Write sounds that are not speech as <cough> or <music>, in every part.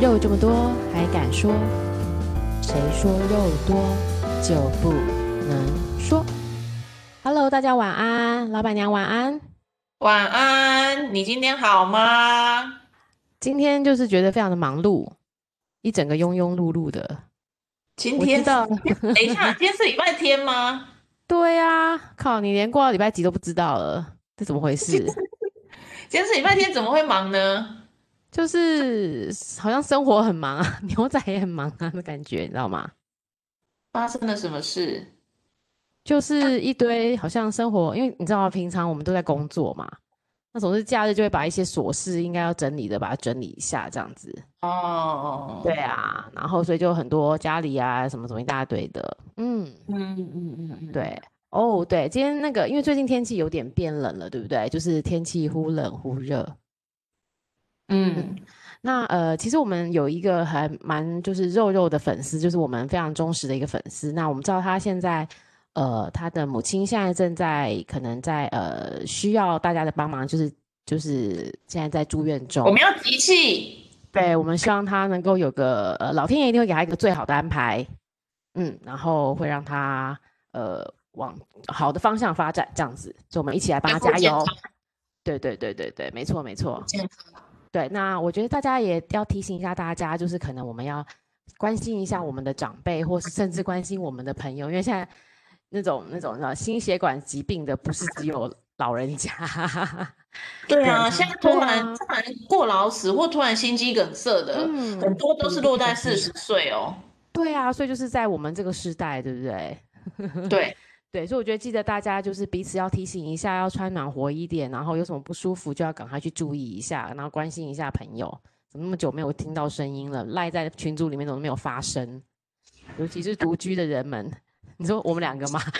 肉这么多还敢说？谁说肉多就不能说？Hello，大家晚安，老板娘晚安，晚安。你今天好吗？今天就是觉得非常的忙碌，一整个庸庸碌碌的。今天的，等一下，<laughs> 今天是礼拜天吗？对呀、啊，靠，你连过到礼拜几都不知道了，这怎么回事？<laughs> 今天是礼拜天，怎么会忙呢？就是好像生活很忙啊，<laughs> 牛仔也很忙啊的感觉，你知道吗？发生了什么事？就是一堆好像生活，因为你知道，平常我们都在工作嘛，那总是假日就会把一些琐事应该要整理的，把它整理一下，这样子。哦，对啊，然后所以就很多家里啊什么什么一大堆的，嗯嗯嗯嗯嗯，对。哦，对，今天那个，因为最近天气有点变冷了，对不对？就是天气忽冷忽热。嗯，那呃，其实我们有一个还蛮就是肉肉的粉丝，就是我们非常忠实的一个粉丝。那我们知道他现在呃，他的母亲现在正在可能在呃需要大家的帮忙，就是就是现在在住院中。我们要集气，对，我们希望他能够有个呃，老天爷一定会给他一个最好的安排，嗯，然后会让他呃。往好的方向发展，这样子，所以我们一起来帮他加油。对对对对对，没错没错。对，那我觉得大家也要提醒一下大家，就是可能我们要关心一下我们的长辈，或是甚至关心我们的朋友，因为现在那种那种叫心血管疾病的，不是只有老人家。<laughs> 对啊，现在突然突然过劳死或突然心肌梗塞的，嗯，很多都是落在四十岁哦。对啊，所以就是在我们这个时代，对不对？<laughs> 对。对，所以我觉得记得大家就是彼此要提醒一下，要穿暖和一点，然后有什么不舒服就要赶快去注意一下，然后关心一下朋友。怎么那么久没有听到声音了？赖在群组里面怎么没有发声？尤其是独居的人们，你说我们两个吗？<laughs>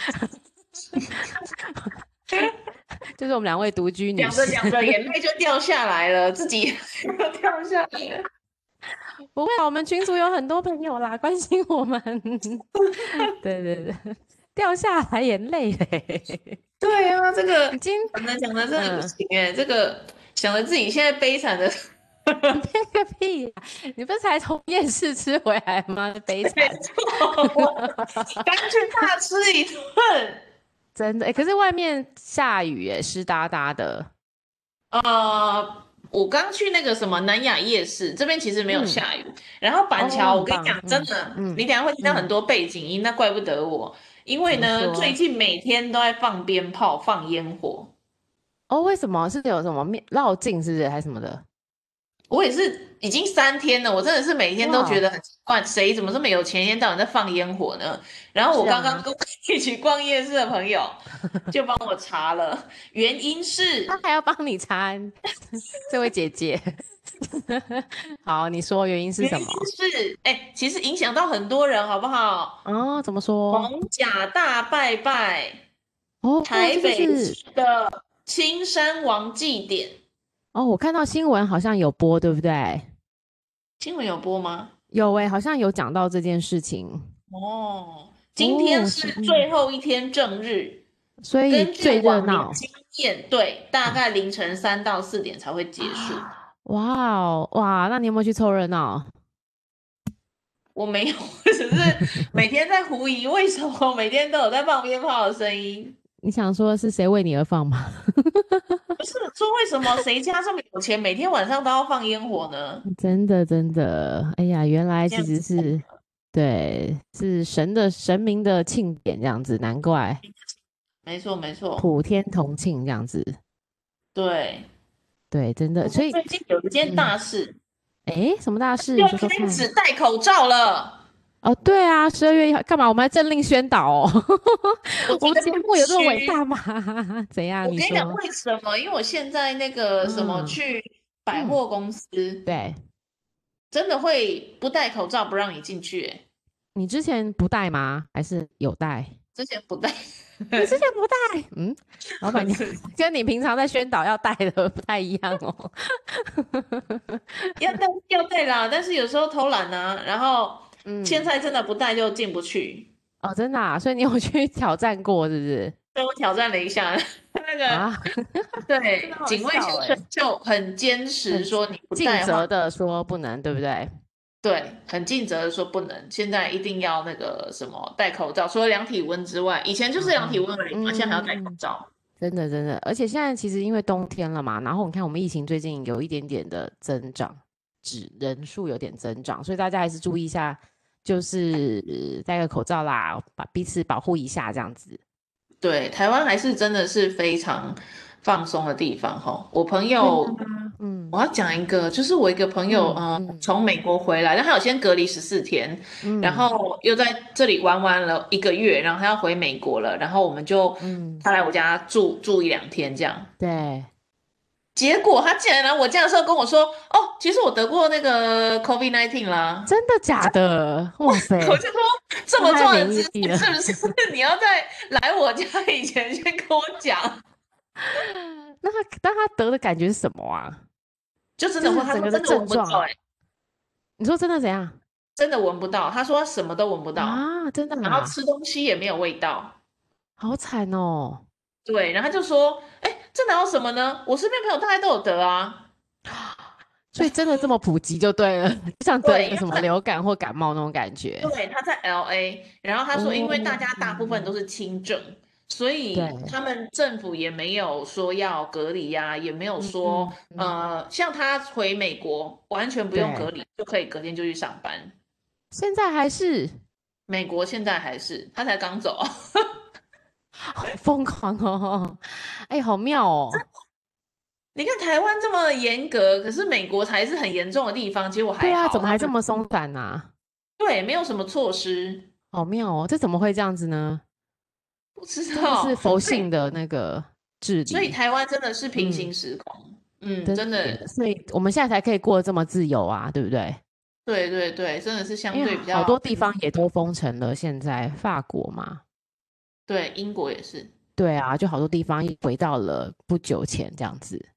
就是我们两位独居女士，讲着讲着眼泪就掉下来了，自己掉下来了。不会啊，我们群组有很多朋友啦，关心我们。对 <laughs> 对对。掉下来也累嘞！<laughs> 对啊，这个已经讲的讲的真的不行哎，这个想着自己现在悲惨的，<laughs> 悲个屁呀！你不是才从夜市吃回来吗？悲惨，<laughs> 刚去大吃一顿，真的哎。可是外面下雨哎，湿哒哒的。呃，我刚去那个什么南雅夜市，这边其实没有下雨。然后板桥，我跟你讲，真的，你等下会听到很多背景音，那怪不得我。因为呢，最近每天都在放鞭炮、放烟火。哦，为什么？是有什么面绕境，是不是还是什么的？我也是已经三天了，我真的是每天都觉得很奇怪，谁怎么这么有钱，一天到晚在放烟火呢？然后我刚刚跟我一起逛夜市的朋友 <laughs> 就帮我查了，原因是他还要帮你查，这位姐姐。<laughs> 好，你说原因是什么？是哎、欸，其实影响到很多人，好不好？哦，怎么说？逢甲大拜拜哦，台北的青山王祭典哦，我看到新闻好像有播，对不对？新闻有播吗？有哎、欸，好像有讲到这件事情哦。今天是最后一天正日，哦、所以最热闹。经验对，大概凌晨三到四点才会结束。啊哇哦，哇！那你有没有去凑热闹？我没有，只是每天在狐疑，为什么每天都有在放鞭炮的声音？你想说是谁为你而放吗？<laughs> 不是，说为什么谁家这么有钱，每天晚上都要放烟火呢？<laughs> 真的，真的，哎呀，原来其实是对，是神的神明的庆典这样子，难怪。<laughs> 没错，没错，普天同庆这样子。对。对，真的，所以最近有一件大事，哎、嗯，什么大事？又开始戴口罩了。哦，对啊，十二月一号干嘛？我们还政令宣导哦。<laughs> 我们节目有这么伟大吗？怎样？我跟你讲为什么？因为我现在那个什么去百货公司，嗯嗯、对，真的会不戴口罩不让你进去。哎，你之前不戴吗？还是有戴？之前不戴。<laughs> 你之前不戴，嗯，老板娘跟你平常在宣导要戴的不太一样哦。<laughs> 要戴要戴啦，但是有时候偷懒啊，然后嗯，现在真的不戴就进不去哦，真的啊，所以你有去挑战过是不是？对，我挑战了一下 <laughs> 那个，啊、对，<laughs> 警卫先生就很坚持说你不戴，尽责的说不能，对不对？对，很尽责的说不能，现在一定要那个什么戴口罩，除了量体温之外，以前就是量体温而已嘛，嗯、现在还要戴口罩。真的真的，而且现在其实因为冬天了嘛，然后你看我们疫情最近有一点点的增长，指人数有点增长，所以大家还是注意一下，就是戴个口罩啦，把彼此保护一下这样子。对，台湾还是真的是非常放松的地方哈。我朋友，嗯，我要讲一个，就是我一个朋友，嗯，呃、从美国回来，但他有先隔离十四天，嗯，然后又在这里玩玩了一个月，然后他要回美国了，然后我们就，嗯，他来我家住住一两天这样，对。结果他竟然来我家的时候跟我说，哦，其实我得过那个 COVID nineteen 啦，真的假的？<laughs> 哇塞！我就说这么重要的事情，是不是你要在来我家以前先跟我讲？那他，但他得的感觉是什么啊？就真的会整个的症状。你说真的怎样？真的闻不到。他说他什么都闻不到啊，真的。然后吃东西也没有味道，好惨哦。对，然后他就说，哎。这哪有什么呢？我身边朋友大概都有得啊，<gasps> 所以真的这么普及就对了，像得什么流感或感冒那种感觉。对，他在 LA，然后他说，因为大家大部分都是轻症，嗯、所以他们政府也没有说要隔离呀、啊，也没有说、嗯、呃，像他回美国完全不用隔离就可以隔天就去上班。现在还是美国，现在还是他才刚走。好疯狂哦！哎，好妙哦！你看台湾这么严格，可是美国才是很严重的地方。其实我还，对啊，怎么还这么松散呢、啊？对，没有什么措施，好妙哦！这怎么会这样子呢？不知道是佛性的那个治理，所以台湾真的是平行时空。嗯，嗯真的，所以我们现在才可以过得这么自由啊，对不对？对对对，真的是相对比较好多地方也都封城了。现在法国嘛。对，英国也是。对啊，就好多地方回到了不久前这样子。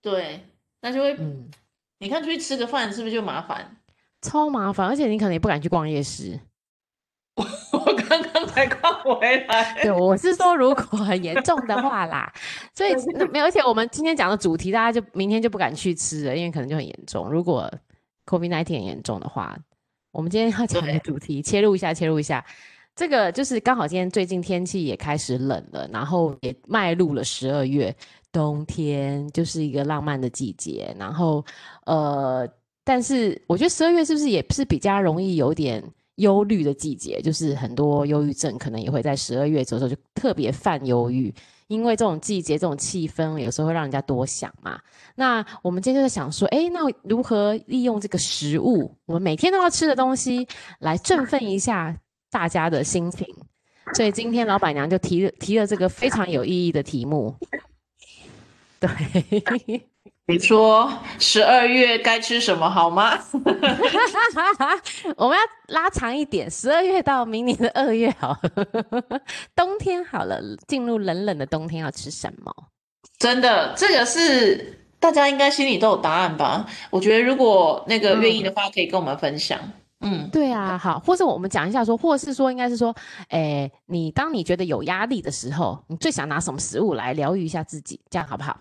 对，那就会，嗯，你看出去吃个饭是不是就麻烦？超麻烦，而且你可能也不敢去逛夜市。我 <laughs> 我刚刚才逛回来。对，我是说如果很严重的话啦，所以 <laughs> 没有，而且我们今天讲的主题，大家就明天就不敢去吃了，因为可能就很严重。如果 COVID-19 很严重的话，我们今天要讲的主题切入一下，切入一下。这个就是刚好今天最近天气也开始冷了，然后也迈入了十二月，冬天就是一个浪漫的季节。然后，呃，但是我觉得十二月是不是也是比较容易有点忧虑的季节？就是很多忧郁症可能也会在十二月左右就特别犯忧郁，因为这种季节、这种气氛有时候会让人家多想嘛。那我们今天就在想说，哎，那如何利用这个食物，我们每天都要吃的东西来振奋一下？大家的心情，所以今天老板娘就提了提了这个非常有意义的题目。对，<laughs> 你说十二月该吃什么好吗？<laughs> 我们要拉长一点，十二月到明年的二月好。<laughs> 冬天好了，进入冷冷的冬天要吃什么？真的，这个是大家应该心里都有答案吧？我觉得如果那个愿意的话，可以跟我们分享。嗯，对啊，好，或者我们讲一下说，或是说，应该是说，诶，你当你觉得有压力的时候，你最想拿什么食物来疗愈一下自己，这样好不好？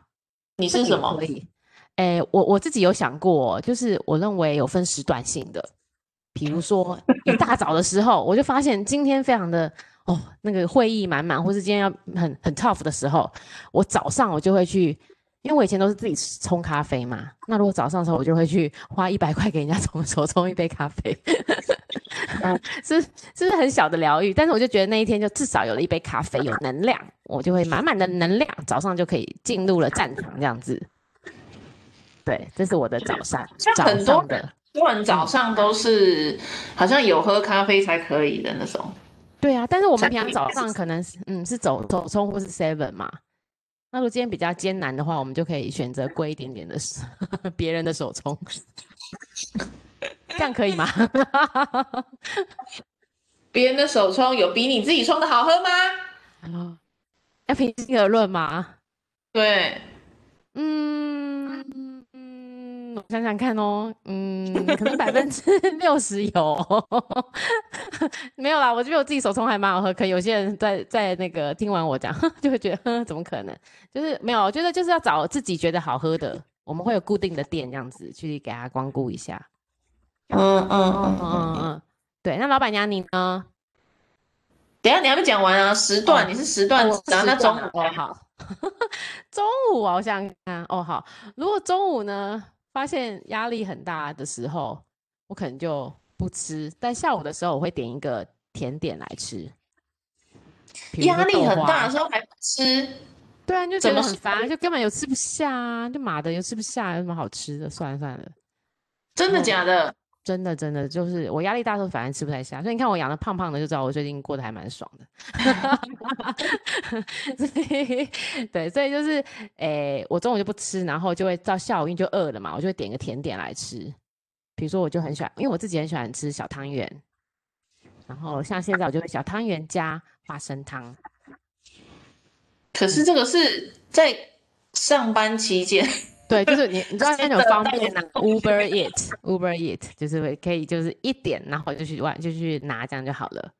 你是什么？可以，诶，我我自己有想过，就是我认为有分时段性的，比如说一大早的时候，我就发现今天非常的哦，那个会议满满，或是今天要很很 tough 的时候，我早上我就会去。因为我以前都是自己冲咖啡嘛，那如果早上的时候，我就会去花一百块给人家冲手冲一杯咖啡，<laughs> 是是不是很小的疗愈？但是我就觉得那一天就至少有了一杯咖啡，有能量，我就会满满的能量，早上就可以进入了战场这样子。对，这是我的早上。像很多人，很多人早上都是好像有喝咖啡才可以的那种。对啊，但是我们平常早上可能是嗯是走走冲或是 seven 嘛。那如果今天比较艰难的话，我们就可以选择贵一点点的别人的手冲，这样可以吗？<laughs> 别人的手冲有比你自己冲的好喝吗？啊，要平心而论嘛。对，嗯。我想想看哦，嗯，可能百分之六十有，<laughs> 没有啦。我觉得我自己手冲还蛮好喝，可有些人在在那个听完我讲，<laughs> 就会觉得，怎么可能？就是没有，我觉得就是要找自己觉得好喝的，我们会有固定的店这样子去给他光顾一下。嗯嗯嗯嗯嗯，对。那老板娘你呢？等下你还没讲完啊？时段、哦、你是时段，然后那中午哦好，<laughs> 中午啊，我想想看哦好。如果中午呢，发现压力很大的时候，我可能就不吃。但下午的时候，我会点一个甜点来吃。压力很大的时候还不吃？对啊，就觉得很烦，就根本又吃不下啊，就麻的又吃不下，有什么好吃的？算了算了，真的假的？真的真的就是我压力大的时候，反而吃不太下。所以你看我养的胖胖的，就知道我最近过得还蛮爽的。<laughs> 对，所以就是，诶、我中午就不吃，然后就会到下午因为就饿了嘛，我就会点个甜点来吃。比如说，我就很喜欢，因为我自己很喜欢吃小汤圆，然后像现在我就会小汤圆加花生汤。可是这个是在上班期间。对，就是你，你知道那种方便拿 <laughs> Uber Eat，Uber Eat 就是会可以，就是一点，然后就去玩就去拿这样就好了，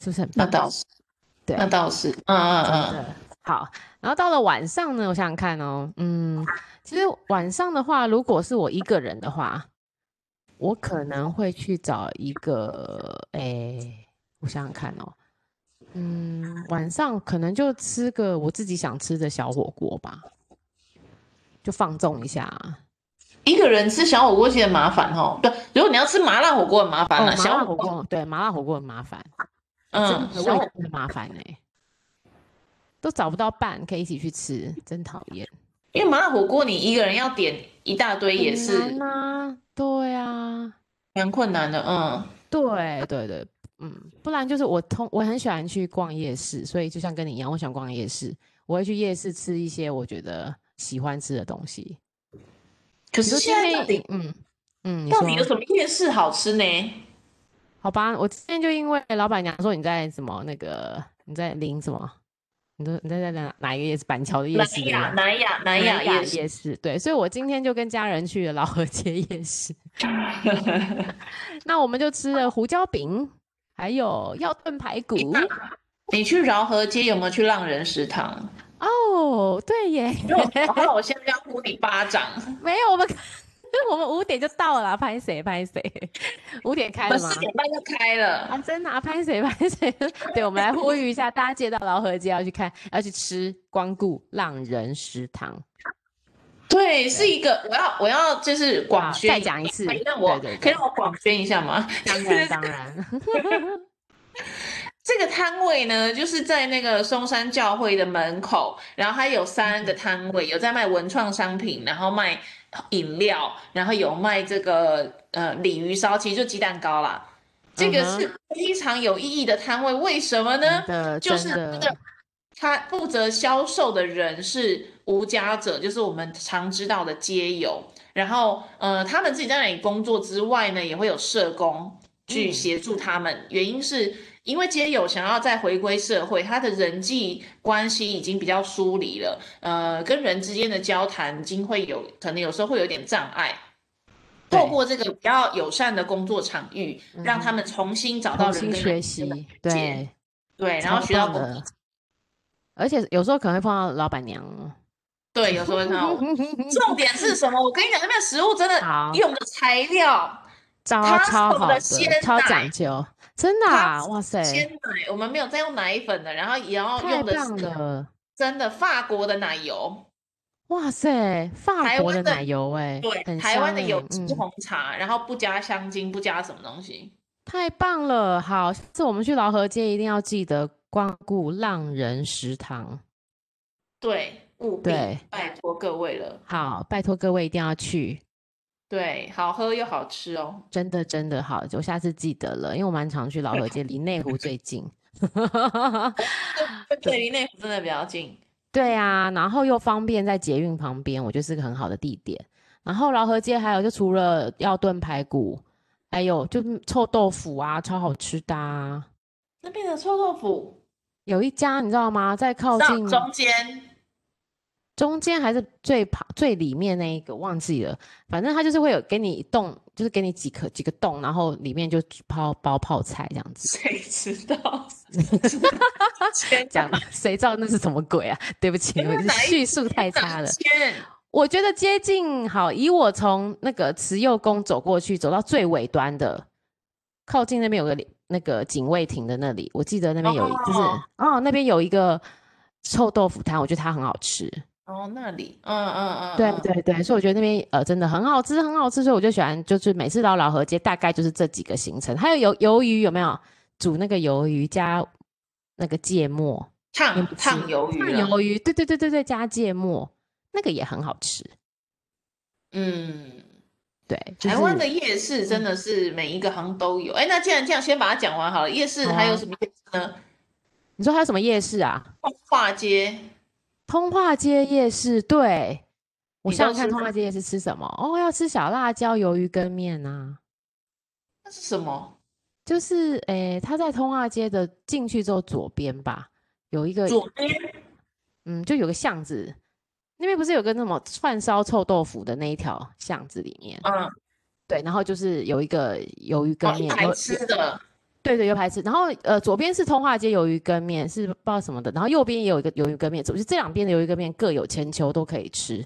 是不是很棒？那倒是，对，那倒是，嗯嗯嗯，好。然后到了晚上呢，我想想看哦，嗯，其实晚上的话，如果是我一个人的话，我可能会去找一个，哎，我想想看哦，嗯，晚上可能就吃个我自己想吃的小火锅吧。就放纵一下，啊，一个人吃小火锅其实麻烦哦。对，如果你要吃麻辣火锅很麻烦了，啊。小火锅对麻辣火锅很麻烦，嗯，小火锅很麻烦呢，欸，都找不到伴可以一起去吃，真讨厌。因为麻辣火锅你一个人要点一大堆也是，啊，对啊，蛮困难的。嗯，对对对，嗯，不然就是我通我很喜欢去逛夜市，所以就像跟你一样，我喜欢逛夜市，我会去夜市吃一些我觉得。喜欢吃的东西，可是现在到底，嗯嗯，到底有什么夜市好吃呢？好吧，我今天就因为老板娘说你在什么那个你在临什么，你都你在在哪哪一个夜市？板桥的夜市？南雅南雅南雅夜夜市，对，所以我今天就跟家人去了老河街夜市。<laughs> 那我们就吃了胡椒饼，还有要炖排骨。你去饶河街有没有去浪人食堂？哦，对耶，然后我现在要呼你巴掌。<laughs> 没有，我们 <laughs> 我们五点就到了，拍谁拍谁，<laughs> 五点开了吗？四点半就开了啊！真的啊，拍谁拍谁。对，我们来呼吁一下，大家接到老河街要去看，要去吃光顾浪人食堂。对，对是一个，我要我要就是广宣，再讲一次，可以让我可以让我广宣一下吗？当然当然。这个摊位呢，就是在那个松山教会的门口，然后它有三个摊位，有在卖文创商品，然后卖饮料，然后有卖这个呃鲤鱼烧，其实就鸡蛋糕啦。这个是非常有意义的摊位，为什么呢？就是那个他负责销售的人是无家者，就是我们常知道的街友。然后呃，他们自己在那里工作之外呢，也会有社工去协助他们，嗯、原因是。因为街友想要再回归社会，他的人际关系已经比较疏离了，呃，跟人之间的交谈已经会有可能有时候会有点障碍。透过这个比较友善的工作场域，让他们重新找到人跟人学习，对对，然后学到的，而且有时候可能会碰到老板娘，对，有时候会碰到。<laughs> 重点是什么？我跟你讲，那边食物真的用的材料，超超好的，超讲究。真的啊，哇塞！鲜奶，我们没有在用奶粉的，然后也要用的是真的法国的奶油。哇塞，法国的奶油哎，对，台湾的有机红茶，然后不加香精，不加什么东西，太棒了。好，下次我们去劳河街一定要记得光顾浪人食堂。对，务必拜托各位了。好，拜托各位一定要去。对，好喝又好吃哦，真的真的好，我下次记得了，因为我蛮常去老河街，离内湖最近。<laughs> 对，离内湖真的比较近。对啊，然后又方便在捷运旁边，我觉得是个很好的地点。然后老河街还有就除了要炖排骨，还有就臭豆腐啊，超好吃的啊。那边的臭豆腐有一家你知道吗？在靠近中间。中间还是最旁最里面那一个忘记了，反正他就是会有给你洞，就是给你几颗几个洞，然后里面就泡包泡菜这样子。<laughs> 谁知道？先讲吧，谁知道那是什么鬼啊？<laughs> 对不起，我叙述太差了。我觉得接近好，以我从那个慈幼宫走过去，走到最尾端的，靠近那边有个那个警卫亭的那里，我记得那边有一，就是哦，那边有一个臭豆腐摊，我觉得它很好吃。哦，那里，嗯嗯嗯，对对对，所以我觉得那边呃真的很好吃，很好吃，所以我就喜欢，就是每次到老河街，大概就是这几个行程。还有鱿鱿鱼有没有？煮那个鱿鱼加那个芥末，烫烫鱿鱼，烫鱿鱼，对对对对对，加芥末，那个也很好吃。嗯，对，就是、台湾的夜市真的是每一个行都有。哎、嗯，那既然这样，先把它讲完好了。夜市还有什么夜市呢？啊、你说还有什么夜市啊？通化街。通化街夜市，对，我想想看通化街夜市吃什么？哦，要吃小辣椒鱿鱼羹面啊。那是什么？就是诶，他在通化街的进去之后左边吧，有一个左边，嗯，就有个巷子，那边不是有个那么串烧臭豆腐的那一条巷子里面，嗯，对，然后就是有一个鱿鱼羹面，排吃的。对对，有排吃，然后呃，左边是通化街鱿鱼羹面，是不知道什么的，然后右边也有一个鱿鱼羹面，就是这两边的鱿鱼羹面各有千秋，都可以吃，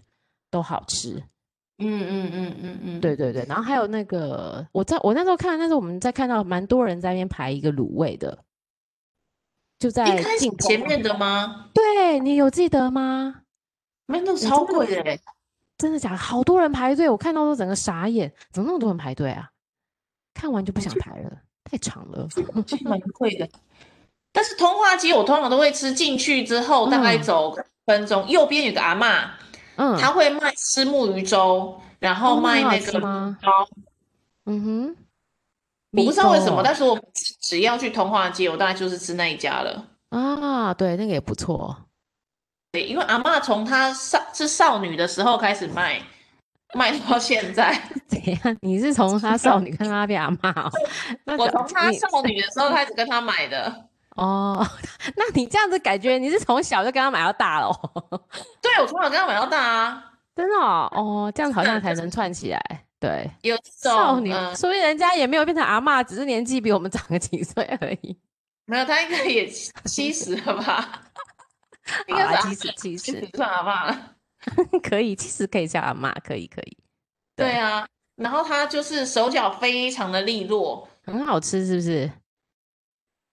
都好吃。嗯嗯嗯嗯嗯，对对对，然后还有那个，我在我那时候看，那时候我们在看到蛮多人在那边排一个卤味的，就在前面的吗？对，你有记得吗？没有，那超贵的，欸，真的假的？好多人排队，我看到都整个傻眼，怎么那么多人排队啊？看完就不想排了。太长了，蛮贵的。但是通化街我通常都会吃，进去之后大概走分钟，嗯、右边有个阿嬷，嗯，他会卖虱目鱼粥，然后卖那个吗？嗯哼，我不知道为什么，但是我只要去通化街，我大概就是吃那一家了。啊，对，那个也不错。对，因为阿嬷从她少是少女的时候开始卖。卖到现在 <laughs> 怎样？你是从她少女看到她变阿嬷哦？<laughs> 我从她少女的时候开始跟她买的哦。<laughs> 那你这样子感觉你是从小就跟她买到大了？对，我从小跟她买到大啊，真的哦。哦，这样好像才能串起来。对，有少女，所以人家也没有变成阿嬷，只是年纪比我们长个几岁而已。没有，她应该也七十了吧？应该是七十，七十算了。<laughs> 可以，其实可以叫阿妈，可以可以。对，对啊，然后它就是手脚非常的利落，很好吃，是不是？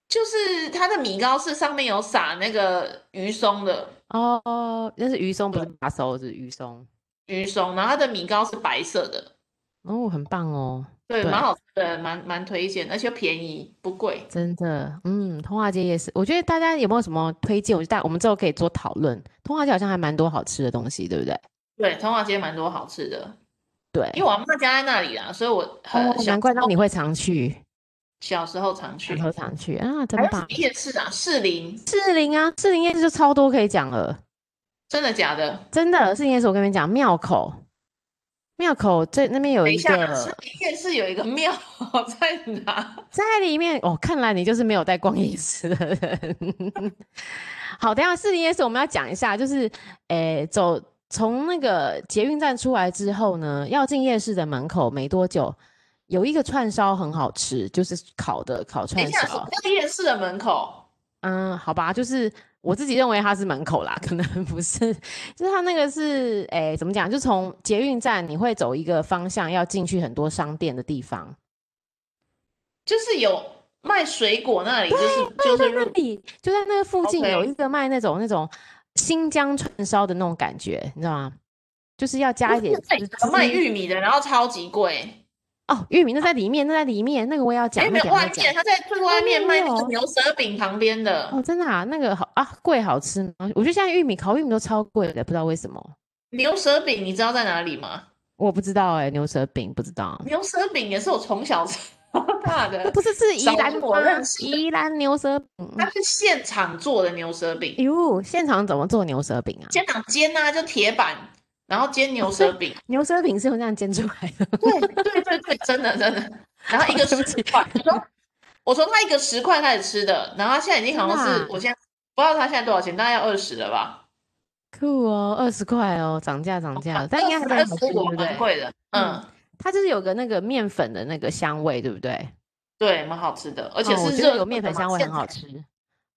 就是它的米糕是上面有撒那个鱼松的哦，那是鱼松，不是麻松，是鱼松。鱼松，然后它的米糕是白色的，哦，很棒哦。对，蛮好吃的，蛮蛮推荐，而且便宜不贵，真的。嗯，通化街夜市，我觉得大家有没有什么推荐？我觉得我们之后可以做讨论。通化街好像还蛮多好吃的东西，对不对？对，通化街蛮多好吃的。对，因为我阿妈家在那里啦，所以我很、哦、难怪那你会常去。小时候常去，小时候常去啊，真棒。夜市啊，士林，士林啊，士林夜市就超多可以讲了。真的假的？真的，士林夜市我跟你们讲，庙口。庙口这那边有一个，夜市有一个庙 <laughs> 在哪？在里面哦。看来你就是没有带逛夜市的人。<laughs> 好，等下士林夜市我们要讲一下，就是诶、欸，走从那个捷运站出来之后呢，要进夜市的门口没多久，有一个串烧很好吃，就是烤的烤串烧。在夜市的门口？嗯，好吧，就是。我自己认为它是门口啦，可能不是，就是它那个是，哎、欸，怎么讲？就从捷运站你会走一个方向，要进去很多商店的地方，就是有卖水果那里，就是就在那里，就在那个附近有一个卖那种.那种新疆串烧的那种感觉，你知道吗？就是要加一点，卖玉米的，然后超级贵。哦，玉米那在里面，那在里面，那个我也要讲。哎，没有外面，他在最外面卖那个牛舌饼旁边的。哦，真的啊，那个好啊，贵好吃吗？我觉得现在玉米烤玉米都超贵的，不知道为什么。牛舌饼你知道在哪里吗？我不知道哎，牛舌饼不知道。牛舌饼也是我从小吃大的，<laughs> 不是是宜兰我认识宜兰牛舌饼，它是现场做的牛舌饼。哟，现场怎么做牛舌饼啊？现场煎啊，就铁板。然后煎牛舌饼，<laughs> 牛舌饼是用这样煎出来的。对对对对，真的真的。然后一个十块，我从我从他一个十块开始吃的，然后他现在已经好像是，我现在不知道他现在多少钱，大概要二十了吧？酷哦，二十块哦，涨价涨价了，但应该还是很贵的。嗯，它就是有个那个面粉的那个香味，对不对？对，蛮好吃的，而且是热有面粉香味，很好吃。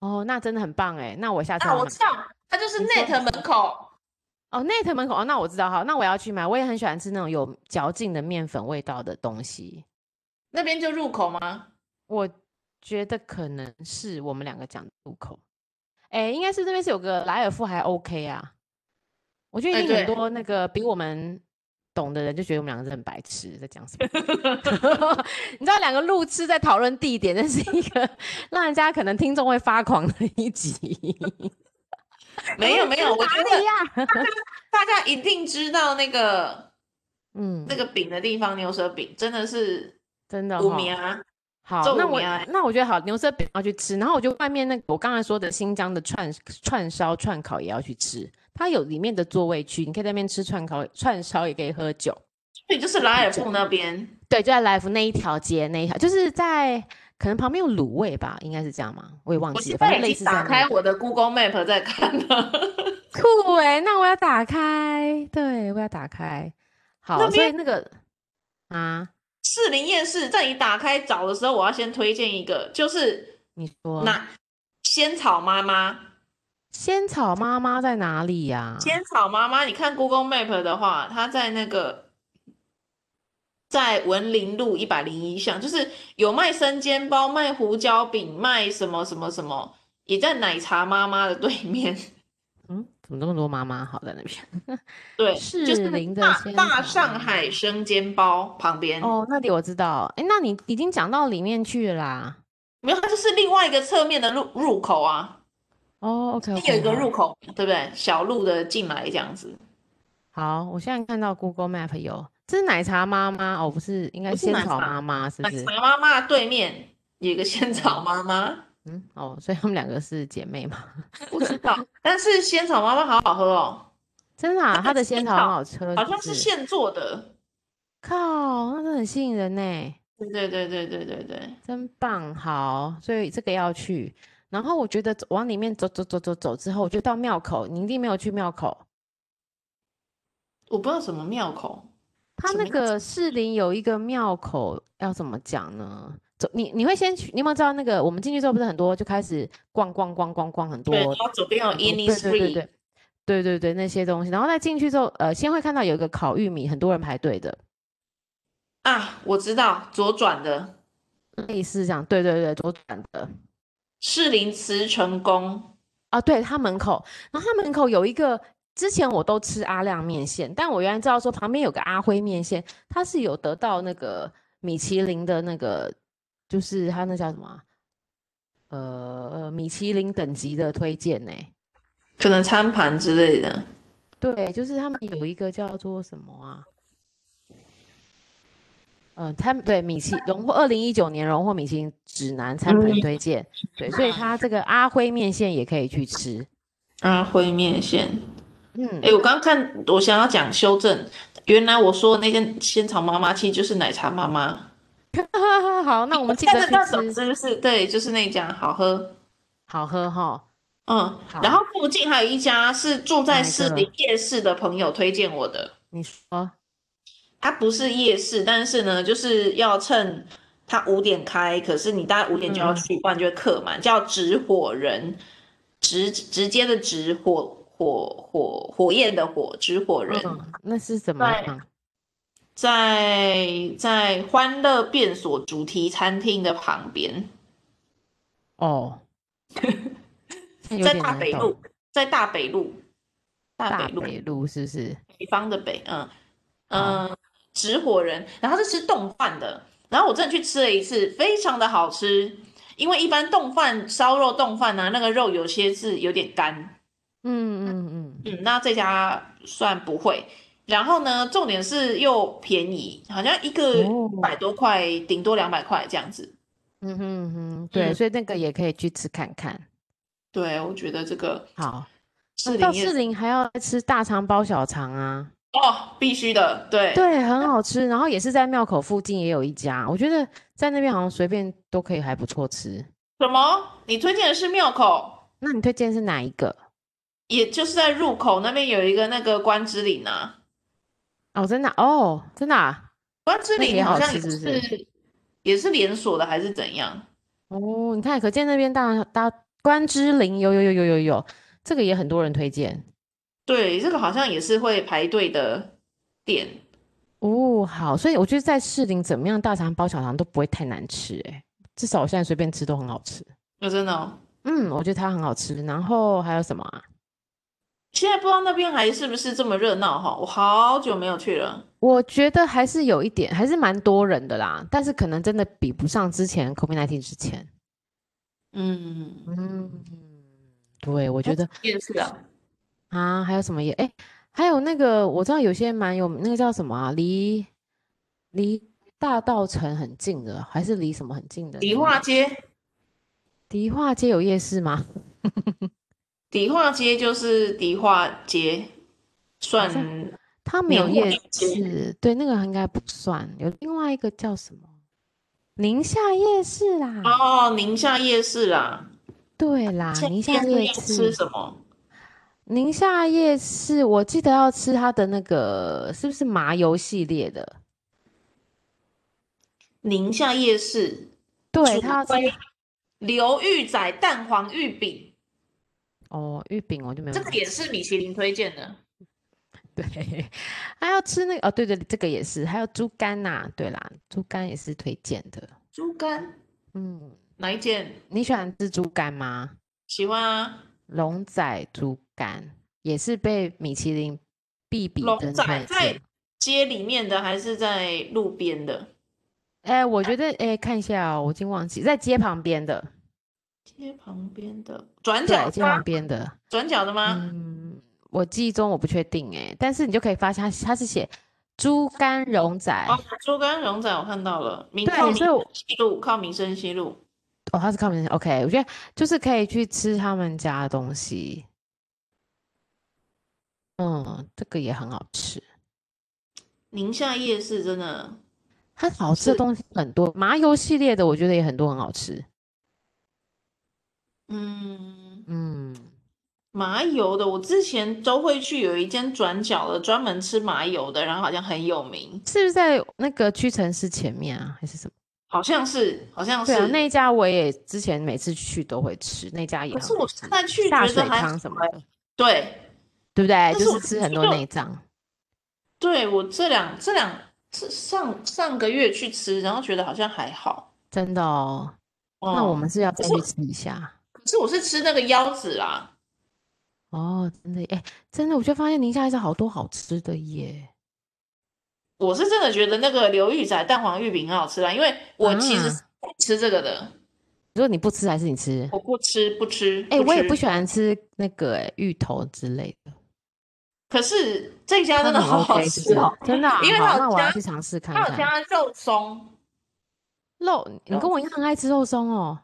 哦，那真的很棒哎，那我下次。啊，我知道，它就是 Net 门口。哦，Net 门口哦，那我知道哈，那我要去买。我也很喜欢吃那种有嚼劲的面粉味道的东西。那边就入口吗？我觉得可能是我们两个讲的入口。哎，应该是这边是有个莱尔富还 OK 啊。我觉得一定很多那个比我们懂的人就觉得我们两个是很白痴，在讲什么？<laughs> <laughs> 你知道两个路痴在讨论地点，那是一个 <laughs> 让人家可能听众会发狂的一集。没 <laughs> 有没有，我觉得大家 <laughs> 大家一定知道那个，嗯，那个饼的地方，牛舌饼真的是真的五名啊。好，那我那我觉得好，牛舌饼要去吃，然后我就外面那个我刚才说的新疆的串串烧串烤也要去吃，它有里面的座位区，你可以在那边吃串烤串烧，也可以喝酒。所以，就是莱尔富那边，对，就在莱尔富那一条街那一条，就是在。可能旁边有卤味吧，应该是这样吗？我也忘记了。反正类似。打开我的 Google Map 在看呢。酷哎，<laughs> 那我要打开。对，我要打开。好，所以那个啊，士林夜市，在你打开找的时候，我要先推荐一个，就是你说那仙草妈妈。仙草妈妈在哪里呀？仙草妈妈，你看 Google Map 的话，它在那个。在文林路一百零一巷，就是有卖生煎包、卖胡椒饼、卖什么什么什么，也在奶茶妈妈的对面。嗯，怎么这么多妈妈？好在那边。<laughs> 对，士林的大大上海生煎包旁边。哦，那里我知道。哎，那你已经讲到里面去了啦？没有，它就是另外一个侧面的入入口啊。哦，OK，, okay 有一个入口，对不对？小路的进来这样子。好，我现在看到 Google Map 有。这是奶茶妈妈哦，不是，应该是仙草妈妈，是不是？奶茶妈妈对面有一个仙草妈妈，嗯，哦，所以他们两个是姐妹吗？<laughs> 不知道，但是仙草妈妈好好喝哦，真的啊，它的仙草很好吃，好像是现做的，靠，那真的很吸引人呢。对对对对对对对，真棒，好，所以这个要去。然后我觉得往里面走走走走走之后，我就到庙口，你一定没有去庙口，我不知道什么庙口。他那个士林有一个庙口，要怎么讲呢？走，你你会先去，你有没有知道那个？我们进去之后不是很多，就开始逛逛逛逛逛很多。对，左边有 Innisfree。对对对那些东西。然后再进去之后，呃，先会看到有一个烤玉米，很多人排队的。啊，我知道，左转的，类似这样。对对对，左转的。士林慈诚宫啊，对，他门口，然后他门口有一个。之前我都吃阿亮面线，但我原来知道说旁边有个阿辉面线，它是有得到那个米其林的那个，就是它那叫什么？呃，米其林等级的推荐呢？可能餐盘之类的。对，就是他们有一个叫做什么啊？嗯、呃，餐对米其荣获二零一九年荣获米其林指南餐盘推荐，对，所以他这个阿辉面线也可以去吃。阿辉面线。嗯，哎、欸，我刚刚看，我想要讲修正，原来我说的那间仙草妈妈，其实就是奶茶妈妈。<laughs> 好，那我们记得去吃，是不是？对，就是那家，好喝，好喝哈。嗯，然后附近还有一家是住在市里夜市的朋友推荐我的。你说，它不是夜市，但是呢，就是要趁它五点开，可是你大概五点就要去，不然就会客满。叫直火人，直直接的直火。火火火焰的火，直火人，嗯、那是什么样？在在欢乐变所主题餐厅的旁边。哦，在大北路，在大北路，大北路，大北路是不是？北方的北，嗯嗯，哦、直火人。然后是吃冻饭的，然后我真的去吃了一次，非常的好吃。因为一般冻饭、烧肉冻饭呢，那个肉有些是有点干。嗯嗯嗯嗯，那这家算不会。然后呢，重点是又便宜，好像一个一百多块，顶多两百块这样子。嗯哼哼，对，嗯、所以那个也可以去吃看看。对，我觉得这个好。士林到士林还要吃大肠包小肠啊？哦，必须的。对对，很好吃。然后也是在庙口附近也有一家，我觉得在那边好像随便都可以还不错吃。什么？你推荐的是庙口？那你推荐是哪一个？也就是在入口那边有一个那个关之琳啊，哦，真的哦，真的啊，关之琳好像也是也是连锁的还是怎样？哦，你看，可见那边大大关之琳有有有有有有，这个也很多人推荐。对，这个好像也是会排队的店。哦，好，所以我觉得在士林怎么样大肠包小肠都不会太难吃，哎，至少我现在随便吃都很好吃。有真的哦？嗯，我觉得它很好吃。然后还有什么啊？现在不知道那边还是不是这么热闹哈？我好久没有去了。我觉得还是有一点，还是蛮多人的啦。但是可能真的比不上之前 COVID-19 之前。嗯嗯，对，我觉得也是啊。啊，还有什么也哎，还有那个我知道有些蛮有那个叫什么啊，离离大道城很近的，还是离什么很近的？迪化街。迪化街有夜市吗？<laughs> 迪化街就是迪化街，算它没有夜市，对，那个应该不算。有另外一个叫什么？宁夏夜市啦。哦，宁夏夜市啦。对啦，宁夏夜市吃什么？宁夏夜市，我记得要吃它的那个，是不是麻油系列的？宁夏夜市，对，它要吃。刘玉仔蛋黄玉饼，哦，玉饼我就没有。这个也是米其林推荐的，<laughs> 对，还要吃那个哦，对对，这个也是，还有猪肝呐、啊，对啦，猪肝也是推荐的。猪肝，嗯，哪一件？你喜欢吃猪肝吗？喜欢啊，龙仔猪肝也是被米其林必比登推。龙仔在街里面的还是在路边的？哎、欸，我觉得，哎、欸，看一下哦，我已经忘记在街旁边的，街旁边的转角，街旁边的转角的吗？嗯，我记忆中我不确定哎，但是你就可以发现它，它是写猪肝荣仔哦，猪肝荣仔我看到了，对，靠民生西路，靠民生西路，哦，它是靠民生，OK，我觉得就是可以去吃他们家的东西，嗯，这个也很好吃，宁夏夜市真的。它好吃的东西很多，麻油系列的我觉得也很多，很好吃。嗯嗯，麻油的我之前都会去有一间转角的，专门吃麻油的，然后好像很有名，是不是在那个屈臣氏前面啊，还是什么？好像是，好像是。啊，那一家我也之前每次去都会吃，那家也。可是我现在去大水汤什么的，对，对不对？就是吃很多内脏。对我这两这两。上上个月去吃，然后觉得好像还好，真的哦。哦，那我们是要再去吃一下。可是我是吃那个腰子啦。哦，真的哎，真的，我就发现宁夏还是好多好吃的耶。我是真的觉得那个刘玉仔蛋黄玉饼很好吃啦，因为我其实不吃这个的。啊，如果你不吃还是你吃？我不吃，不吃。哎，我也不喜欢吃那个哎芋头之类的。可是这家真的好好吃哦，真的，<laughs> 因为它那我要去尝试看看。它有加肉松，肉，你跟我一样很爱吃肉松哦。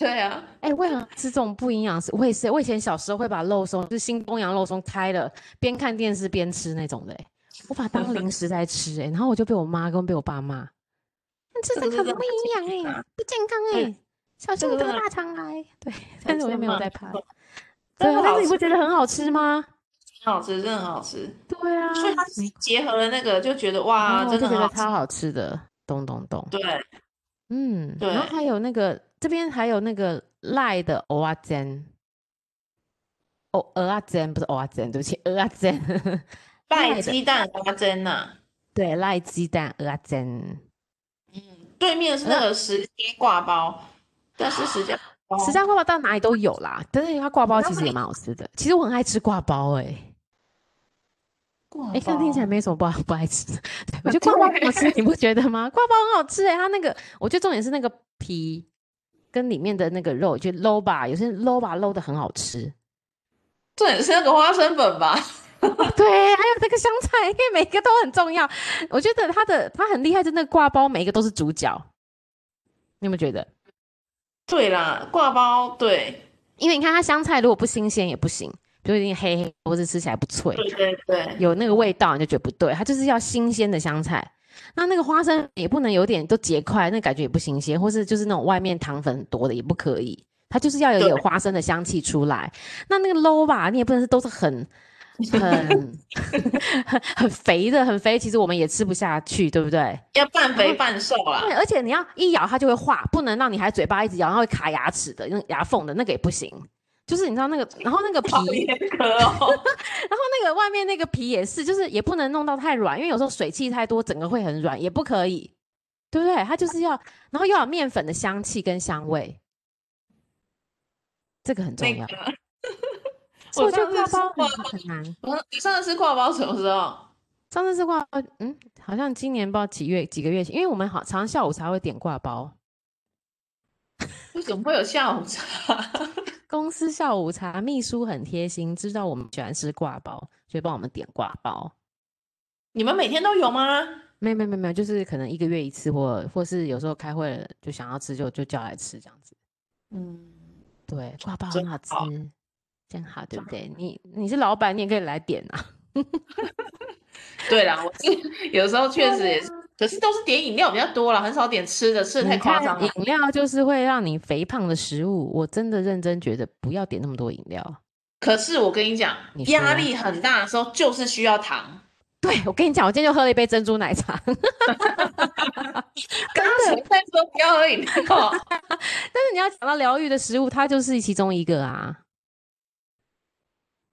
对啊，哎，为什么吃这种不营养食？我也是，我以前小时候会把肉松，就是新东阳肉松开了，边看电视边吃那种的，我把它当零食在吃，哎，然后我就被我妈跟被我爸骂，吃这个很不营养哎，不健康哎，小心得大肠癌。对，但是我又没有在怕。<laughs> 对，但是你不觉得很好吃吗？很好吃，真的很好吃。对啊，所以它结合了那个，就觉得哇，真的觉得超好吃的。咚咚咚。对，嗯，对。然后还有那个这边还有那个赖的蚵仔煎，哦，蚵仔煎不是蚵仔煎，对不起，蚵仔煎。赖鸡蛋蚵仔煎呐？对，赖鸡蛋蚵仔煎。嗯，对面是那个石阶挂包，但是石阶。石家挂包到哪里都有啦，但是它挂包其实也蛮好吃的。其实我很爱吃挂包哎、欸，哎，这样听起来没什么不好不爱吃的。<laughs> 我觉得挂包很好吃，你不觉得吗？挂包很好吃哎、欸，它那个我觉得重点是那个皮跟里面的那个肉，就卤吧，有些卤吧卤的很好吃。重点是那个花生粉吧？<laughs> 对，还有那个香菜，因为每个都很重要。我觉得它的它很厉害，就那个挂包每一个都是主角。你有没有觉得？对啦，挂包对，因为你看它香菜如果不新鲜也不行，比如有点黑黑，或者吃起来不脆，对对对，有那个味道你就觉得不对，它就是要新鲜的香菜。那那个花生也不能有点都结块，那感觉也不新鲜，或是就是那种外面糖粉很多的也不可以，它就是要有点花生的香气出来。那那个卤吧，你也不能是都是很。<laughs> 很 <laughs> 很肥的，很肥，其实我们也吃不下去，对不对？要半肥半瘦啦。对，而且你要一咬它就会化，不能让你还嘴巴一直咬，然后会卡牙齿的，用牙缝的那个也不行。就是你知道那个，然后那个皮，哦。<laughs> 然后那个外面那个皮也是，就是也不能弄到太软，因为有时候水汽太多，整个会很软，也不可以，对不对？它就是要，然后又有面粉的香气跟香味，这个很重要。那个、我觉得挂包很难。我你上次吃挂包什么时候？上次吃挂包，嗯，好像今年不知道几月几个月前，因为我们好常下午才会点挂包。<laughs> 为什么会有下午茶？<laughs> 公司下午茶，秘书很贴心，知道我们喜欢吃挂包，所以帮我们点挂包。你们每天都有吗？没有没有没有，就是可能一个月一次，或或是有时候开会了就想要吃就，就就叫来吃这样子。嗯，对，挂包很好吃，真好，好，对不对？你你是老板，你也可以来点啊。<laughs> 对啦，我是有时候确实也是。可是都是点饮料比较多了，很少点吃的，吃的太夸张了。饮料就是会让你肥胖的食物，我真的认真觉得不要点那么多饮料。可是我跟你讲，压力很大的时候就是需要糖。对，我跟你讲，我今天就喝了一杯珍珠奶茶。<laughs> 刚才在说不要喝饮料，<laughs> 但是你要讲到疗愈的食物，它就是其中一个啊。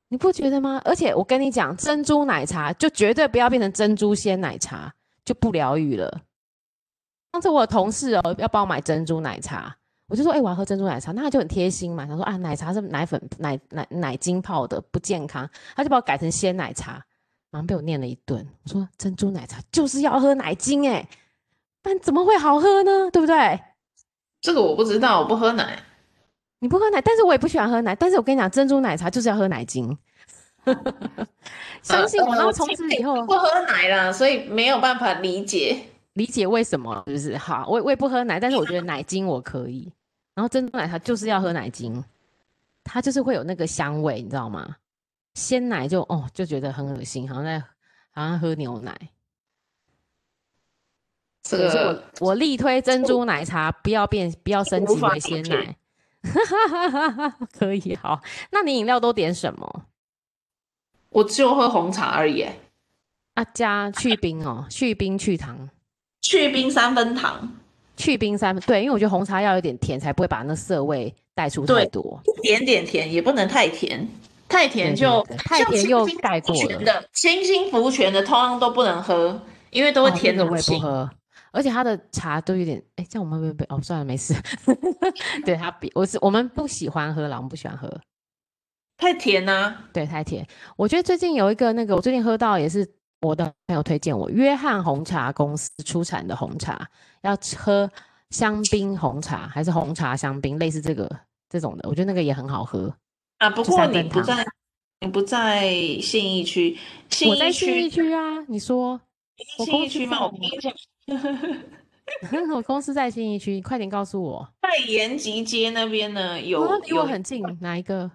你不觉得吗？而且我跟你讲，珍珠奶茶就绝对不要变成珍珠鲜奶茶。就不疗愈了。上次我有同事哦，要帮我买珍珠奶茶，我就说：“哎、欸，我要喝珍珠奶茶。”那他就很贴心嘛，他说：“啊，奶茶是奶粉、奶奶奶精泡的，不健康。”他就把我改成鲜奶茶，马上被我念了一顿。我说：“珍珠奶茶就是要喝奶精哎，不然怎么会好喝呢？对不对？”这个我不知道，我不喝奶。你不喝奶，但是我也不喜欢喝奶。但是我跟你讲，珍珠奶茶就是要喝奶精。<laughs> 相信我，然后从此以后不喝奶了，所以没有办法理解理解为什么，就是好，我我也不喝奶，但是我觉得奶精我可以。然后珍珠奶茶就是要喝奶精，它就是会有那个香味，你知道吗？鲜奶就哦就觉得很恶心，好像在好像喝牛奶。这个我我力推珍珠奶茶，不要变，不要升级为鲜奶。<laughs> 可以好，那你饮料都点什么？我只有喝红茶而已，啊，加去冰哦，<laughs> 去冰去糖，去冰三分糖，去冰三分，对，因为我觉得红茶要有点甜，才不会把那涩味带出太多，一点点甜也不能太甜，太甜就太甜又盖过了。清心福泉的通常都不能喝，因为都会甜的，我也不喝，而且它的茶都有点，哎，这样我们会不会哦，算了，没事，<laughs> 对它比我是我们不喜欢喝了，我们不喜欢喝。太甜呐、啊，对，太甜。我觉得最近有一个那个，我最近喝到也是我的朋友推荐我，约翰红茶公司出产的红茶，要喝香槟红茶还是红茶香槟，类似这个这种的，我觉得那个也很好喝啊。不过你不在，你不在信义区，信义区，我在信义区啊。你说信义区吗？我跟你讲，<laughs> 我公司在信义区，你快点告诉我。在延吉街那边呢，有离我很近，哪一个？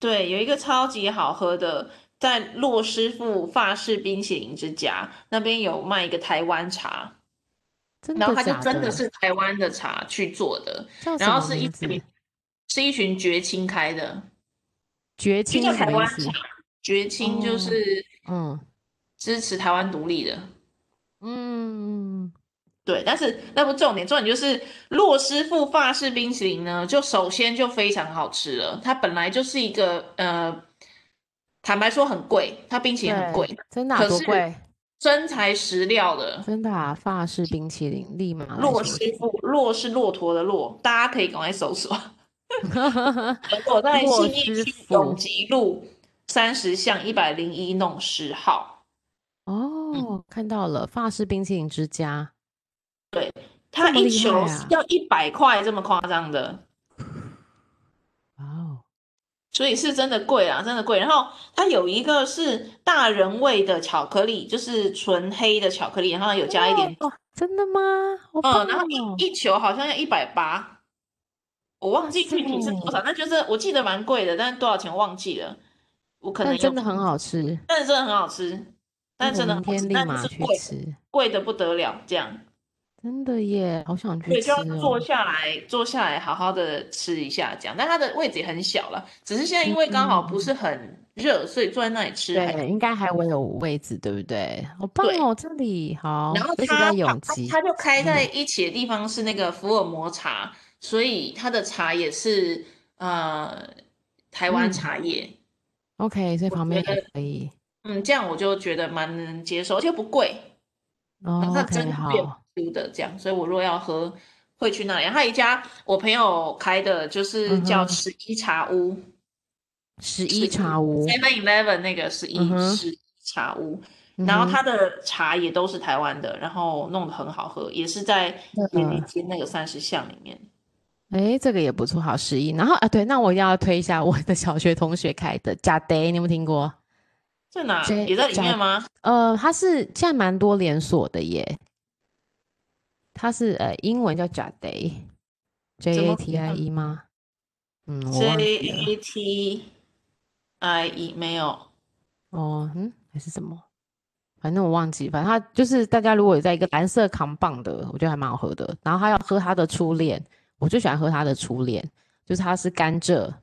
对，有一个超级好喝的，在洛师傅法式冰淇淋之家那边有卖一个台湾茶，然后它就真的是台湾的茶去做的，然后是一群是一群绝青开的，绝青台湾茶，绝青就是嗯支持台湾独立的，嗯。对，但是那不重点，重点就是骆师傅法式冰淇淋呢，就首先就非常好吃了。它本来就是一个呃，坦白说很贵，它冰淇淋很贵，真的、啊、多贵？真材实料的，真的啊！法式冰淇淋，立马骆师傅，骆是骆驼的骆，大家可以赶快搜索。<laughs> 我在信义区永吉路三十巷一百零一弄十号。哦、嗯，看到了，法式冰淇淋之家。对，它一球要一百块，这么夸张的，哦，所以是真的贵啊，真的贵。然后它有一个是大人味的巧克力，就是纯黑的巧克力，然后有加一点，哦，真的吗？哦、嗯，然后一一球好像要一百八，我忘记具体是多少，那就是我记得蛮贵的，但是多少钱忘记了，我可能真的很好吃，但是真的很好吃，但是真的很好吃，但是贵，贵的不得了，这样。真的耶，好想去。对，就要坐下来，坐下来好好的吃一下这样。但它的位置也很小了，只是现在因为刚好不是很热、嗯，所以坐在那里吃。对，应该还会有位置，对不对？好棒哦，这里好。然后它它它就开在一起的地方是那个福尔摩茶，嗯、所以它的茶也是呃台湾茶叶。嗯、OK，这旁边也可以。嗯，这样我就觉得蛮能接受，而且不贵。哦，那真的这样，所以我如果要喝，会去那里。还有一家我朋友开的，就是叫十一茶屋。十一茶屋，Seven Eleven 那个十一十一茶屋。然后他的茶也都是台湾的，然后弄得很好喝，也是在便利街那个三十巷里面。哎，这个也不错，好十一。然后啊，对，那我要推一下我的小学同学开的假 day，你有没有听过？在哪？也在里面吗？呃，它是现在蛮多连锁的耶。它是呃，英文叫 Jade，J A T I E 吗？嗯，J A T I E 没有。哦，嗯，还是什么？反正我忘记，反正它就是大家如果有在一个蓝色扛棒的，我觉得还蛮好喝的。然后他要喝他的初恋，我最喜欢喝他的初恋，就是它是甘蔗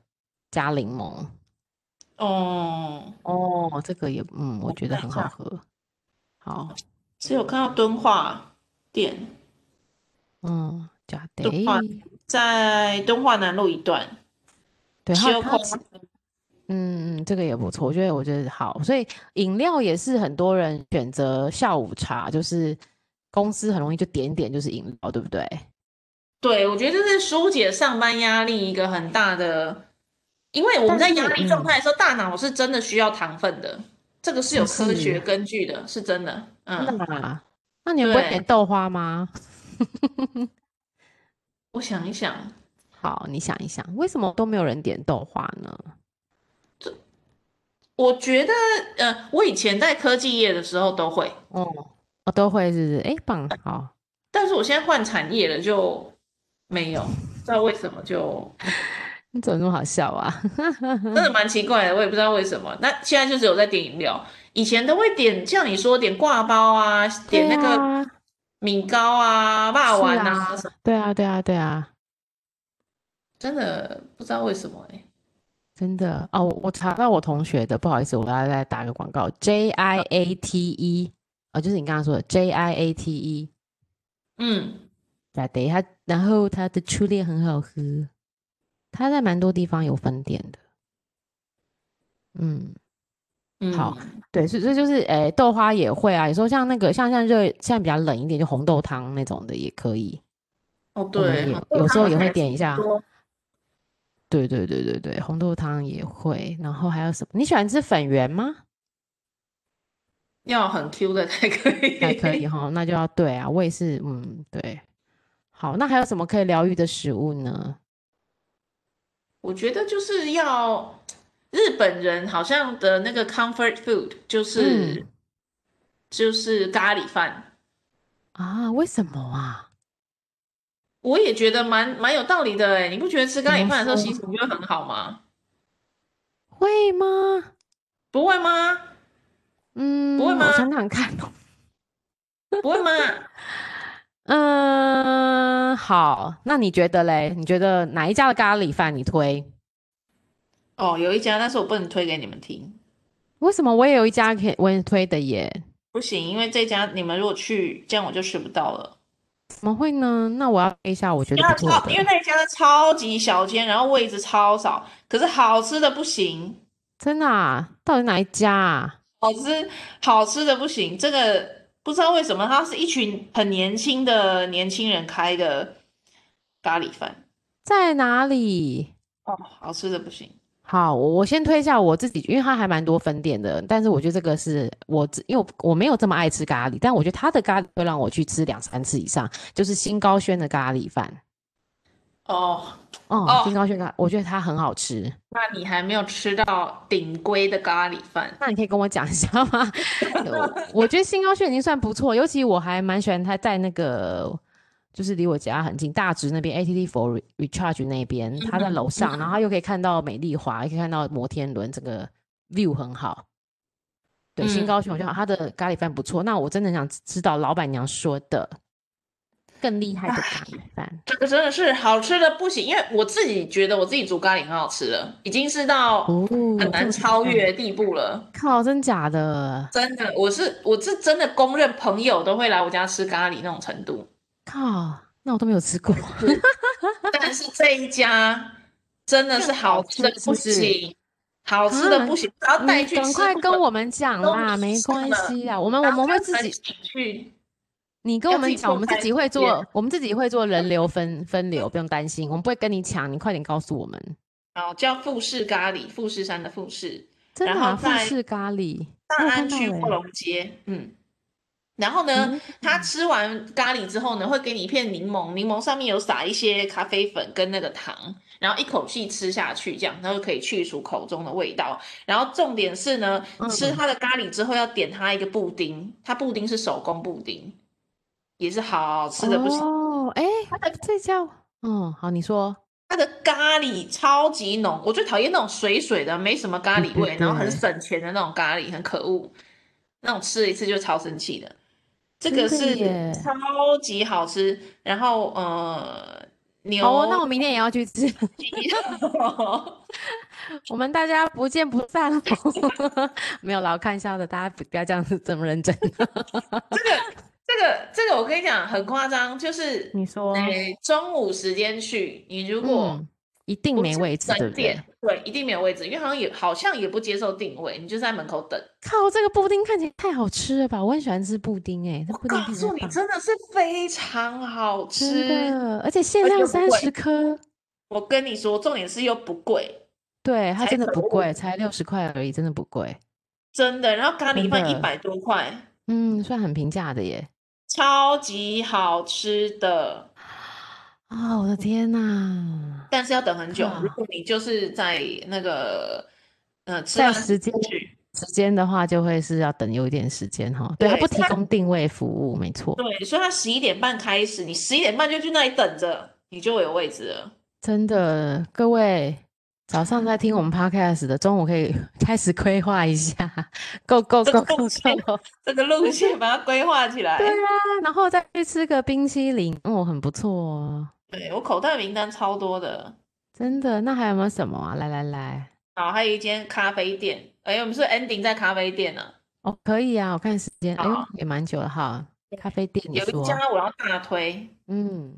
加柠檬。哦哦，这个也嗯，我觉得很好喝。好，所以我看到敦化店，嗯，假的，在敦化南路一段，对，它嗯嗯，这个也不错，我觉得我觉得好，所以饮料也是很多人选择下午茶，就是公司很容易就点点就是饮料，对不对？对，我觉得这是疏解上班压力一个很大的，因为我们在压力状态的时候，大脑是真的需要糖分的，这个是有科学根据的，是真的。嗯，那那你不会点豆花吗？<laughs> 我想一想，好，你想一想，为什么都没有人点豆花呢？我觉得，呃，我以前在科技业的时候都会，哦，我都会，是不是？哎，棒，好。但是我现在换产业了，就没有，<laughs> 不知道为什么就。<laughs> 你怎么那么好笑啊？真的蛮奇怪的，我也不知道为什么。那现在就只有在点饮料，以前都会点，像你说点挂包啊，点那个米糕啊、霸丸啊，啊，对啊，对啊，对啊，真的不知道为什么哎、欸。真的哦，我查到我同学的，不好意思，我要再打个广告，J I A T E，哦，就是你刚刚说的 J I A T E，嗯，对，等一下，然后他的初恋很好喝，他在蛮多地方有分店的，嗯，嗯好，对，所以这就是，诶、欸，豆花也会啊，有时候像那个，像像热，现在比较冷一点，就红豆汤那种的也可以，哦，对，有时候也会点一下。对对对对对，红豆汤也会，然后还有什么？你喜欢吃粉圆吗？要很 Q 的才可以，才可以哈，那就要对啊，我也是，嗯，对。好，那还有什么可以疗愈的食物呢？我觉得就是要日本人好像的那个 comfort food 就是、嗯、就是咖喱饭啊？为什么啊？我也觉得蛮蛮有道理的哎，你不觉得吃咖喱饭的时候心情就会很好吗？会吗？不会吗？嗯，不会吗？我想想看哦，<laughs> 不会吗？嗯，<laughs> 好，那你觉得嘞？你觉得哪一家的咖喱饭你推？哦，有一家，但是我不能推给你们听。为什么？我也有一家可以我也推的耶。不行，因为这家你们如果去，这样我就吃不到了。怎么会呢？那我要推一下，我觉得不错的。因为那一家的超级小间，然后位置超少，可是好吃的不行。真的啊？到底哪一家啊？好吃，好吃的不行。这个不知道为什么，它是一群很年轻的年轻人开的咖喱饭。在哪里？哦，好吃的不行。好，我我先推一下我自己，因为它还蛮多分店的，但是我觉得这个是我，因为我我没有这么爱吃咖喱，但我觉得它的咖喱会让我去吃两三次以上，就是新高轩的咖喱饭。哦哦，新高轩咖，我觉得它很好吃。那你还没有吃到顶规的咖喱饭？那你可以跟我讲一下吗？<laughs> 我，我觉得新高轩已经算不错，尤其我还蛮喜欢它在那个。就是离我家很近，大直那边 ATT for Recharge 那边，他在楼上，然后又可以看到美丽华，又可以看到摩天轮，整个 view 很好。对，新高雄我觉得他的咖喱饭不错。那我真的想知道老板娘说的更厉害的咖喱饭，这个真的是好吃的不行，因为我自己觉得我自己煮咖喱很好吃了，已经是到很难超越的地步了。哦、靠，真假的？真的，我是我是真的公认，朋友都会来我家吃咖喱那种程度。靠，那我都没有吃过。<laughs> 但是这一家真的是好吃的 <laughs> 不行，好吃的不行，然后带去赶快跟我们讲啦，没关系啊，我们我们会自己去。你跟我们讲，我们自己会做，我们自己会做人流分 <laughs> 分流，不用担心，我们不会跟你抢，你快点告诉我们。好，叫富士咖喱，富士山的富士，真的啊，富士咖喱，大安区卧龙街，嗯。然后呢，他吃完咖喱之后呢，会给你一片柠檬，柠檬上面有撒一些咖啡粉跟那个糖，然后一口气吃下去，这样，然后可以去除口中的味道。然后重点是呢，吃他的咖喱之后要点他一个布丁，他布丁是手工布丁。也是好吃的不行哦，哎，它的这叫，嗯，好，你说它的咖喱超级浓，我最讨厌那种水水的，没什么咖喱味，然后很省钱的那种咖喱，很可恶，那种吃一次就超生气的。这个是超级好吃，然后呃，牛，哦，那我明天也要去吃。<laughs> 我们大家不见不散 <laughs> 没有老看笑的，大家不要这样子这么认真。<laughs> 这个。这个这个我跟你讲很夸张，就是你说，哎，中午时间去，你如果、嗯、一定没位置，对不对？对，一定没有位置，因为好像也好像也不接受定位，你就在门口等。靠，这个布丁看起来太好吃了吧！我很喜欢吃布丁，哎，我告诉你，真的是非常好吃，而且限量三十颗。我跟你说，重点是又不贵，对，它真的不贵，才六十块而已，真的不贵，真的。然后咖喱饭一百多块，嗯，算很平价的耶。超级好吃的啊、哦！我的天哪！但是要等很久。如果你就是在那个呃，在时间时间的话，就会是要等有一点时间哈。对，他不提供定位服务，没错。对，所以他十一点半开始，你十一点半就去那里等着，你就会有位置了。真的，各位。早上在听我们 <laughs> podcast 的，中午可以开始规划一下，Go Go Go Go，这个路线把它规划起来。对啊，然后再去吃个冰淇淋，哦，很不错哦。对，我口袋名单超多的，真的。那还有没有什么啊？来来来，好，还有一间咖啡店。哎，我们是 ending 在咖啡店呢。哦，可以啊，我看时间，哎，也蛮久了哈。咖啡店有一家我要大推，嗯，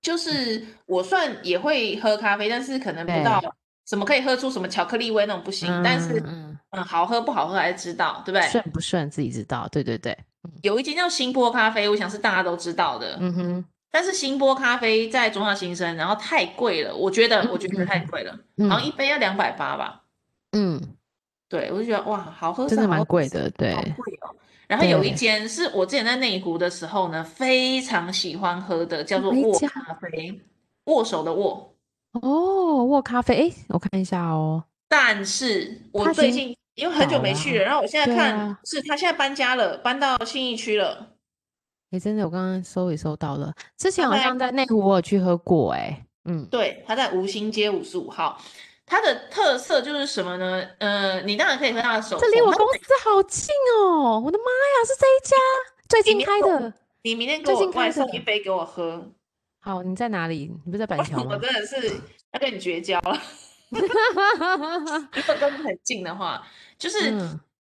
就是我算也会喝咖啡，但是可能不到。什么可以喝出什么巧克力味那种不行，嗯、但是嗯，嗯好喝不好喝还是知道，对不对？顺不顺自己知道，对对对。有一间叫新波咖啡，我想是大家都知道的，嗯哼。但是新波咖啡在中小新生，然后太贵了，我觉得、嗯、我觉得太贵了，嗯、好像一杯要两百八吧。嗯，对，我就觉得哇，好喝，真的蛮贵的，对。好贵哦。然后有一间是我之前在内湖的时候呢，非常喜欢喝的，叫做握咖啡，握手的握。哦，握咖啡，哎，我看一下哦。但是我最近因为很久没去了，然后我现在看，啊、是他现在搬家了，搬到信义区了。哎，真的，我刚刚搜也搜到了，之前好像在内湖我有去喝过，哎，嗯，对，它在吴兴街五十五号，它的特色就是什么呢？呃，你当然可以喝它的手，这离我公司好近哦，我的妈呀，是这一家最近开的，你明天给我外送一杯给我喝。好，你在哪里？你不是在板桥吗？我真的是要跟你绝交了。<laughs> 如果跟你很近的话，就是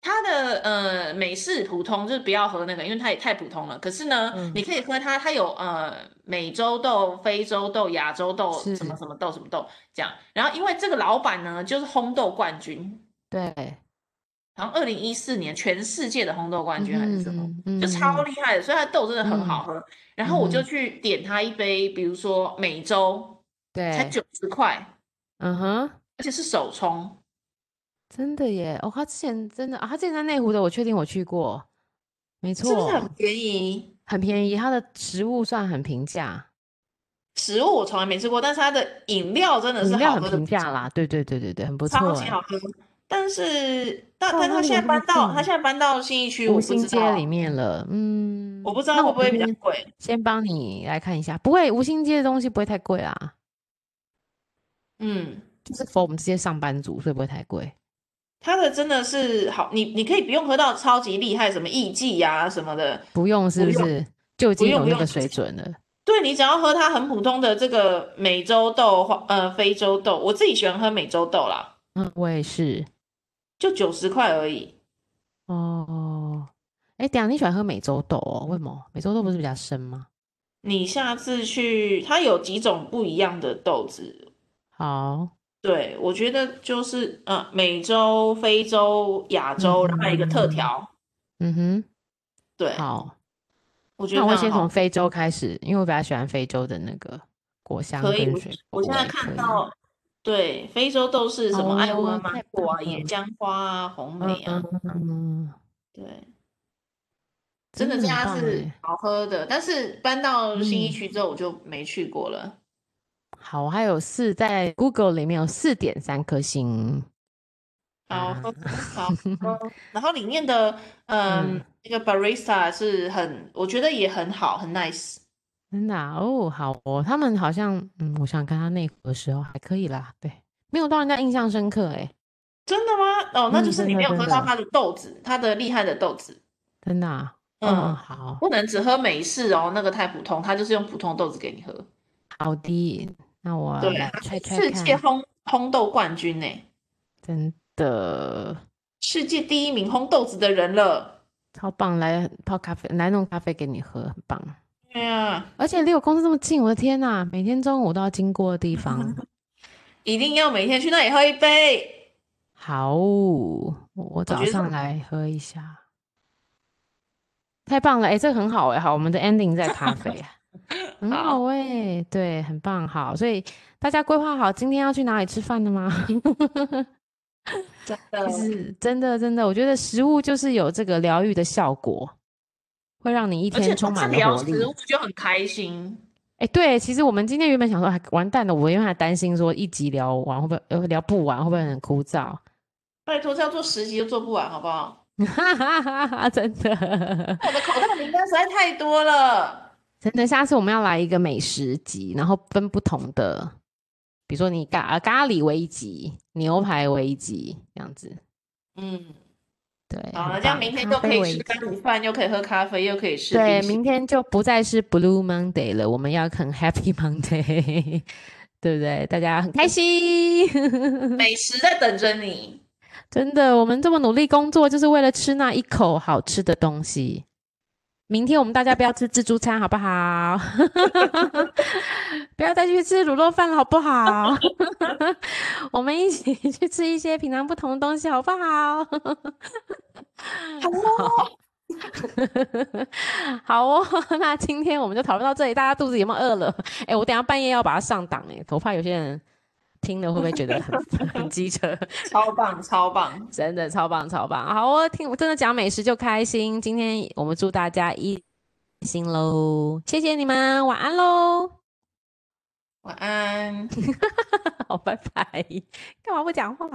它的、嗯、呃美式普通，就是不要喝那个，因为它也太普通了。可是呢，嗯、你可以喝它，它有呃美洲豆、非洲豆、亚洲豆，什么什么豆什么豆这样。然后因为这个老板呢，就是烘豆冠军，对。然后二零一四年全世界的烘豆冠军还是什么，就超厉害的，所以它的豆真的很好喝。嗯、然后我就去点他一杯，比如说美洲，对，才九十块，嗯哼，而且是手冲，真的耶！哦，他之前真的啊，他之前在内湖的，我确定我去过，没错，是不是很便宜？很便宜，他的食物算很平价，食物我从来没吃过，但是他的饮料真的是好喝的，很平价啦，对对对对对，很不错，超级好喝。但是，但但他现在搬到他现在搬到信义区五星街里面了，嗯，我不知道会不会比较贵。先帮你来看一下，不会，五星街的东西不会太贵啦。嗯，就是 for 我们这些上班族，所以不会太贵。它的真的是好，你你可以不用喝到超级厉害，什么艺妓呀什么的，不用是不是？就已经有那个水准了。对，你只要喝它很普通的这个美洲豆或呃非洲豆，我自己喜欢喝美洲豆啦。嗯，我也是。就九十块而已哦。哎，等下你喜欢喝美洲豆哦？为什么？美洲豆不是比较深吗？你下次去，它有几种不一样的豆子。好，对，我觉得就是呃，美洲、非洲、亚洲，然后一个特调。嗯哼，对，好，我觉得那我会先从非洲开始，因为我比较喜欢非洲的那个果香跟水果。我现在看到，对，非洲都是什么爱文芒果啊、野姜花啊、红梅啊，嗯，对，真的这家是好喝的，但是搬到新一区之后我就没去过了。好，还有四，在 Google 里面有四点三颗星。好，<laughs> 好，<laughs> 然后里面的嗯，那个 barista 是很，我觉得也很好，很 nice。真的哦，好哦，他们好像嗯，我想看他内湖的时候还可以啦，对，没有让人家印象深刻哎。真的吗？哦，那就是你没有喝到他的豆子，他的厉害的豆子。真的？嗯，好，不能只喝美式哦，那个太普通，他就是用普通豆子给你喝。好的，那我对，世界烘烘豆冠军呢，真的，世界第一名烘豆子的人了，超棒！来泡咖啡，来弄咖啡给你喝，很棒。对呀，而且离我公司这么近，我的天呐，每天中午都要经过的地方，<laughs> 一定要每天去那里喝一杯。好，我早上来喝一下，太棒了！哎，这个很好哎，好，我们的 ending 在咖啡。<laughs> 很好哎、欸，对，很棒，好，所以大家规划好今天要去哪里吃饭了吗？真的，<laughs> 是真的，真的，我觉得食物就是有这个疗愈的效果，会让你一天充满了活力。食物就很开心。哎、欸，对，其实我们今天原本想说，还完蛋了，我因为还担心说一集聊完会不会呃聊不完，会不会很枯燥？拜托，这要做十集都做不完，好不好？哈哈哈哈真的，我的口袋名单实在太多了。真的，下次我们要来一个美食集，然后分不同的，比如说你咖咖喱为一集，牛排为一集，这样子。嗯，对。好了，这样明天就可以吃咖喱饭，又可以喝咖啡，又可以吃。对，明天就不再是 Blue Monday 了，我们要很 Happy Monday，<laughs> 对不对？大家很开心，美食在等着你。<laughs> 真的，我们这么努力工作，就是为了吃那一口好吃的东西。明天我们大家不要吃自助餐，好不好？<laughs> 不要再去吃卤肉饭了，好不好？<laughs> 我们一起去吃一些平常不同的东西，好不好？<laughs> 好哦，那今天我们就讨论到这里。大家肚子有没有饿了？哎、欸，我等一下半夜要把它上档哎，我怕有些人。听了会不会觉得很 <laughs> 很机车？<laughs> 超棒，超棒，真的超棒，超棒！好，我听我真的讲美食就开心。今天我们祝大家一心喽，谢谢你们，晚安喽，晚安，<laughs> 好，拜拜。干嘛不讲话？